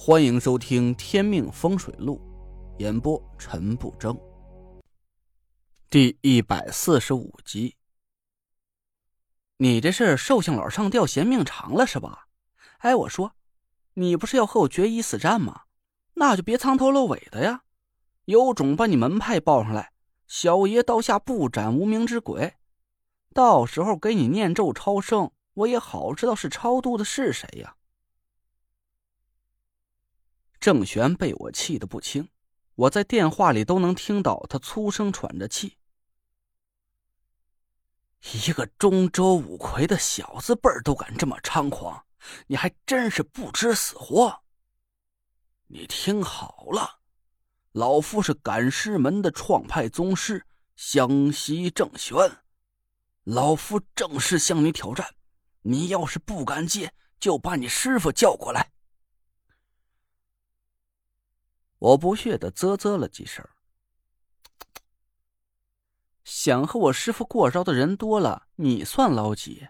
欢迎收听《天命风水录》，演播陈不争。第一百四十五集。你这是寿星老上吊嫌命长了是吧？哎，我说，你不是要和我决一死战吗？那就别藏头露尾的呀！有种把你门派报上来，小爷刀下不斩无名之鬼。到时候给你念咒超生，我也好知道是超度的是谁呀。郑玄被我气得不轻，我在电话里都能听到他粗声喘着气。一个中州五魁的小字辈儿都敢这么猖狂，你还真是不知死活。你听好了，老夫是赶尸门的创派宗师湘西郑玄，老夫正式向你挑战，你要是不敢接，就把你师傅叫过来。我不屑的啧啧了几声。想和我师傅过招的人多了，你算老几？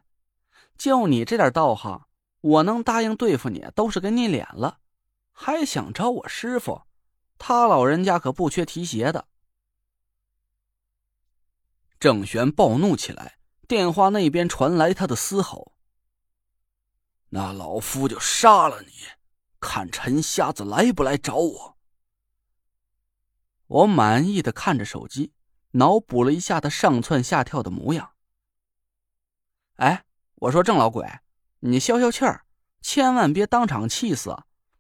就你这点道行，我能答应对付你，都是给你脸了，还想找我师傅？他老人家可不缺提鞋的。郑玄暴怒起来，电话那边传来他的嘶吼：“那老夫就杀了你，看陈瞎子来不来找我。”我满意的看着手机，脑补了一下他上蹿下跳的模样。哎，我说郑老鬼，你消消气儿，千万别当场气死，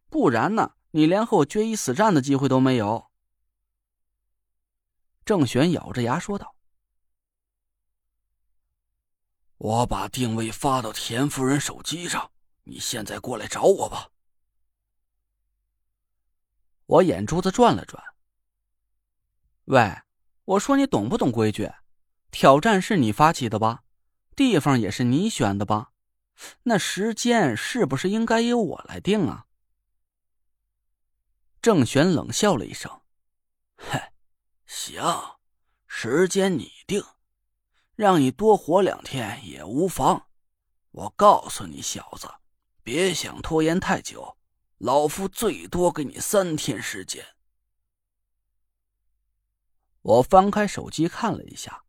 不然呢，你连和我决一死战的机会都没有。郑玄咬着牙说道：“我把定位发到田夫人手机上，你现在过来找我吧。”我眼珠子转了转。喂，我说你懂不懂规矩？挑战是你发起的吧？地方也是你选的吧？那时间是不是应该由我来定啊？郑玄冷笑了一声：“嘿，行，时间你定，让你多活两天也无妨。我告诉你小子，别想拖延太久，老夫最多给你三天时间。”我翻开手机看了一下，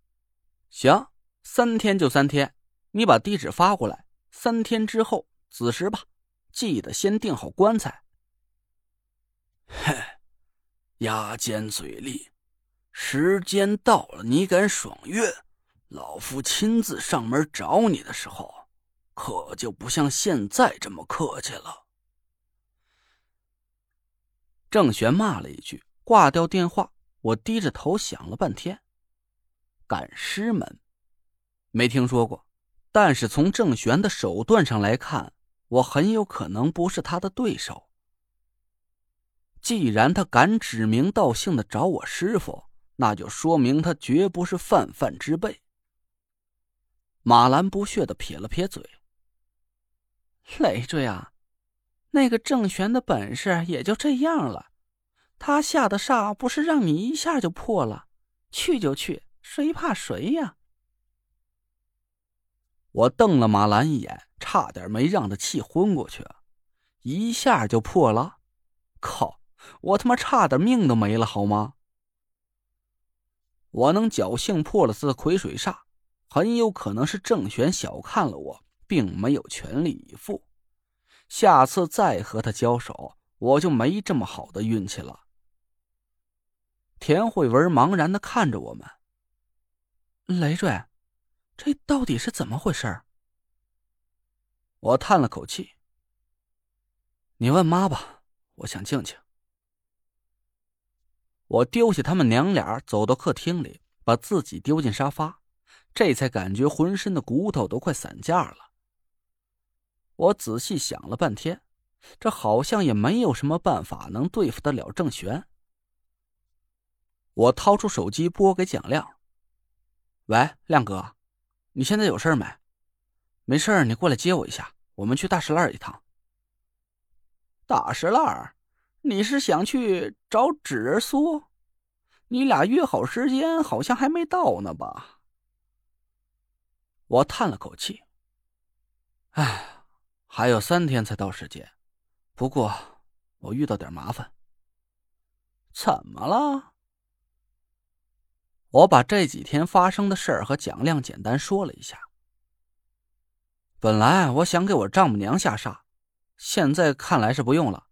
行，三天就三天，你把地址发过来，三天之后子时吧，记得先订好棺材。嘿，牙尖嘴利，时间到了，你敢爽约，老夫亲自上门找你的时候，可就不像现在这么客气了。郑玄骂了一句，挂掉电话。我低着头想了半天，赶尸门，没听说过。但是从郑玄的手段上来看，我很有可能不是他的对手。既然他敢指名道姓的找我师傅，那就说明他绝不是泛泛之辈。马兰不屑的撇了撇嘴：“累赘啊，那个郑玄的本事也就这样了。”他下的煞不是让你一下就破了，去就去，谁怕谁呀？我瞪了马兰一眼，差点没让他气昏过去。一下就破了，靠！我他妈差点命都没了，好吗？我能侥幸破了他的癸水煞，很有可能是郑玄小看了我，并没有全力以赴。下次再和他交手，我就没这么好的运气了。田慧文茫然的看着我们。累赘，这到底是怎么回事？我叹了口气。你问妈吧，我想静静。我丢下他们娘俩，走到客厅里，把自己丢进沙发，这才感觉浑身的骨头都快散架了。我仔细想了半天，这好像也没有什么办法能对付得了郑玄。我掏出手机拨给蒋亮：“喂，亮哥，你现在有事没？没事你过来接我一下，我们去大石烂一趟。”大石烂，你是想去找纸人苏？你俩约好时间，好像还没到呢吧？我叹了口气：“哎，还有三天才到时间，不过我遇到点麻烦。怎么了？我把这几天发生的事儿和蒋亮简单说了一下。本来我想给我丈母娘下煞，现在看来是不用了。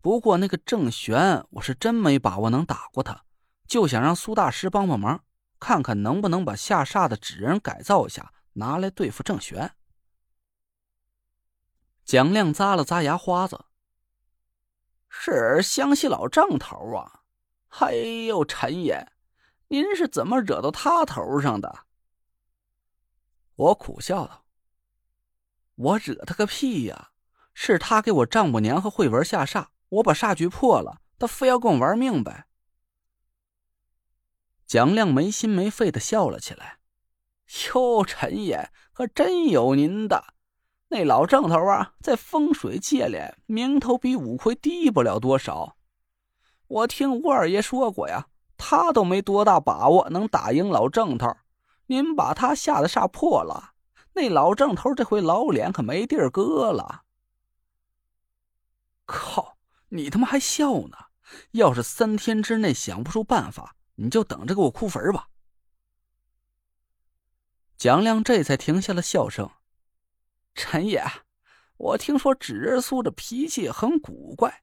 不过那个郑玄，我是真没把握能打过他，就想让苏大师帮帮忙，看看能不能把下煞的纸人改造一下，拿来对付郑玄。蒋亮咂了咂牙花子，是湘西老郑头啊！哎呦，陈爷，您是怎么惹到他头上的？我苦笑道。我惹他个屁呀！是他给我丈母娘和慧文下煞，我把煞局破了，他非要跟我玩命呗。蒋亮没心没肺的笑了起来：“哟，陈爷可真有您的！那老郑头啊，在风水界里名头比五魁低不了多少。我听吴二爷说过呀，他都没多大把握能打赢老郑头。您把他吓得煞破了。”那老郑头这回老脸可没地儿搁了。靠！你他妈还笑呢？要是三天之内想不出办法，你就等着给我哭坟吧。蒋亮这才停下了笑声。陈爷，我听说纸人苏的脾气很古怪，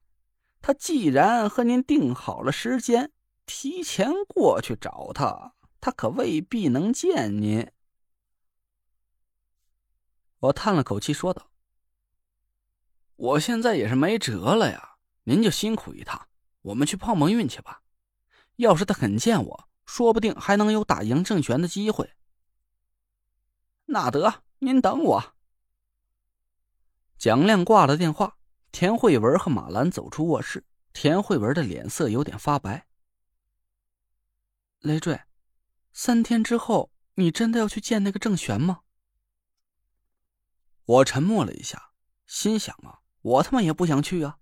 他既然和您定好了时间，提前过去找他，他可未必能见您。我叹了口气，说道：“我现在也是没辙了呀，您就辛苦一趟，我们去碰碰运气吧。要是他肯见我，说不定还能有打赢郑玄的机会。”那得，您等我。蒋亮挂了电话，田慧文和马兰走出卧室，田慧文的脸色有点发白。累赘，三天之后，你真的要去见那个郑玄吗？我沉默了一下，心想啊，我他妈也不想去啊，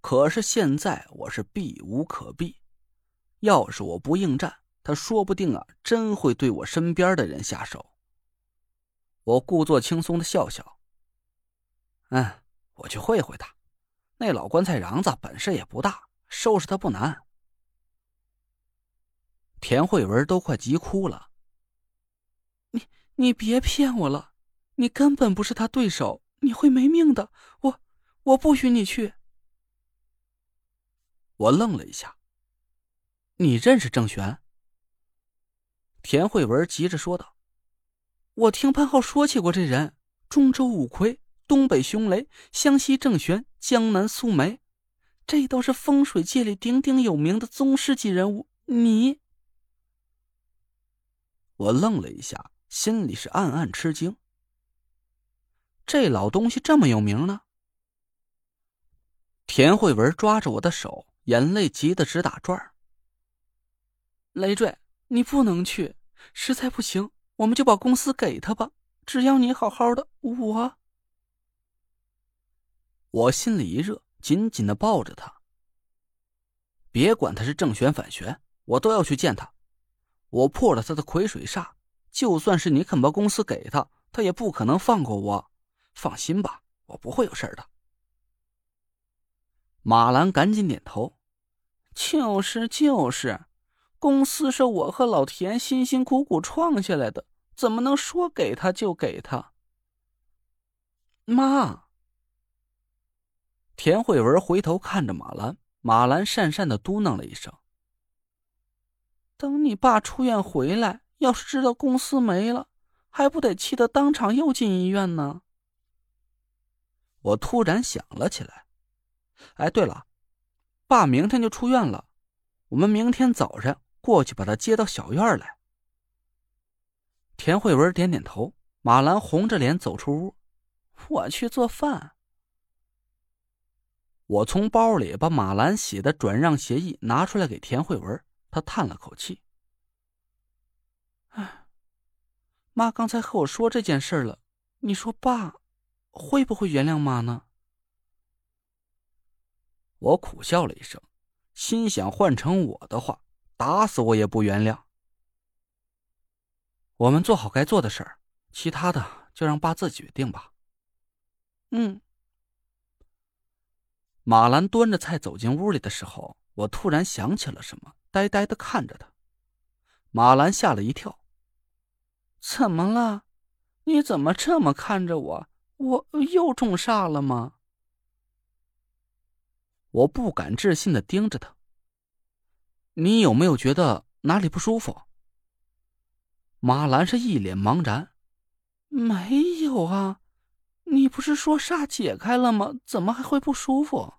可是现在我是避无可避，要是我不应战，他说不定啊，真会对我身边的人下手。我故作轻松的笑笑，嗯，我去会会他，那老棺材瓤子本事也不大，收拾他不难。田慧文都快急哭了，你你别骗我了。你根本不是他对手，你会没命的！我我不许你去。我愣了一下。你认识郑玄？田慧文急着说道：“我听潘浩说起过这人，中州五魁，东北凶雷，湘西郑玄，江南苏梅，这都是风水界里鼎鼎有名的宗师级人物。你……”我愣了一下，心里是暗暗吃惊。这老东西这么有名呢？田慧文抓着我的手，眼泪急得直打转累赘，你不能去，实在不行，我们就把公司给他吧。只要你好好的，我……我心里一热，紧紧的抱着他。别管他是正玄反玄，我都要去见他。我破了他的癸水煞，就算是你肯把公司给他，他也不可能放过我。放心吧，我不会有事的。马兰赶紧点头：“就是就是，公司是我和老田辛辛苦苦创下来的，怎么能说给他就给他？”妈，田慧文回头看着马兰，马兰讪讪的嘟囔了一声：“等你爸出院回来，要是知道公司没了，还不得气得当场又进医院呢？”我突然想了起来，哎，对了，爸明天就出院了，我们明天早上过去把他接到小院来。田慧文点点头，马兰红着脸走出屋，我去做饭。我从包里把马兰写的转让协议拿出来给田慧文，他叹了口气：“哎，妈刚才和我说这件事了，你说爸？”会不会原谅妈呢？我苦笑了一声，心想：换成我的话，打死我也不原谅。我们做好该做的事儿，其他的就让爸自己决定吧。嗯。马兰端着菜走进屋里的时候，我突然想起了什么，呆呆的看着他。马兰吓了一跳：“怎么了？你怎么这么看着我？我又中煞了吗？”我不敢置信的盯着他：“你有没有觉得哪里不舒服？”马兰是一脸茫然：“没有啊。”你不是说煞解开了吗？怎么还会不舒服？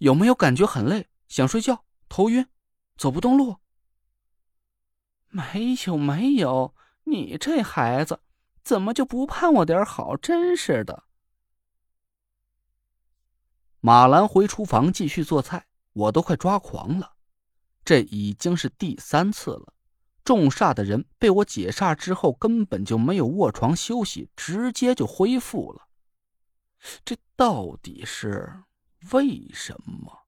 有没有感觉很累，想睡觉，头晕，走不动路？没有，没有。你这孩子怎么就不盼我点好？真是的。马兰回厨房继续做菜，我都快抓狂了。这已经是第三次了。中煞的人被我解煞之后，根本就没有卧床休息，直接就恢复了。这到底是为什么？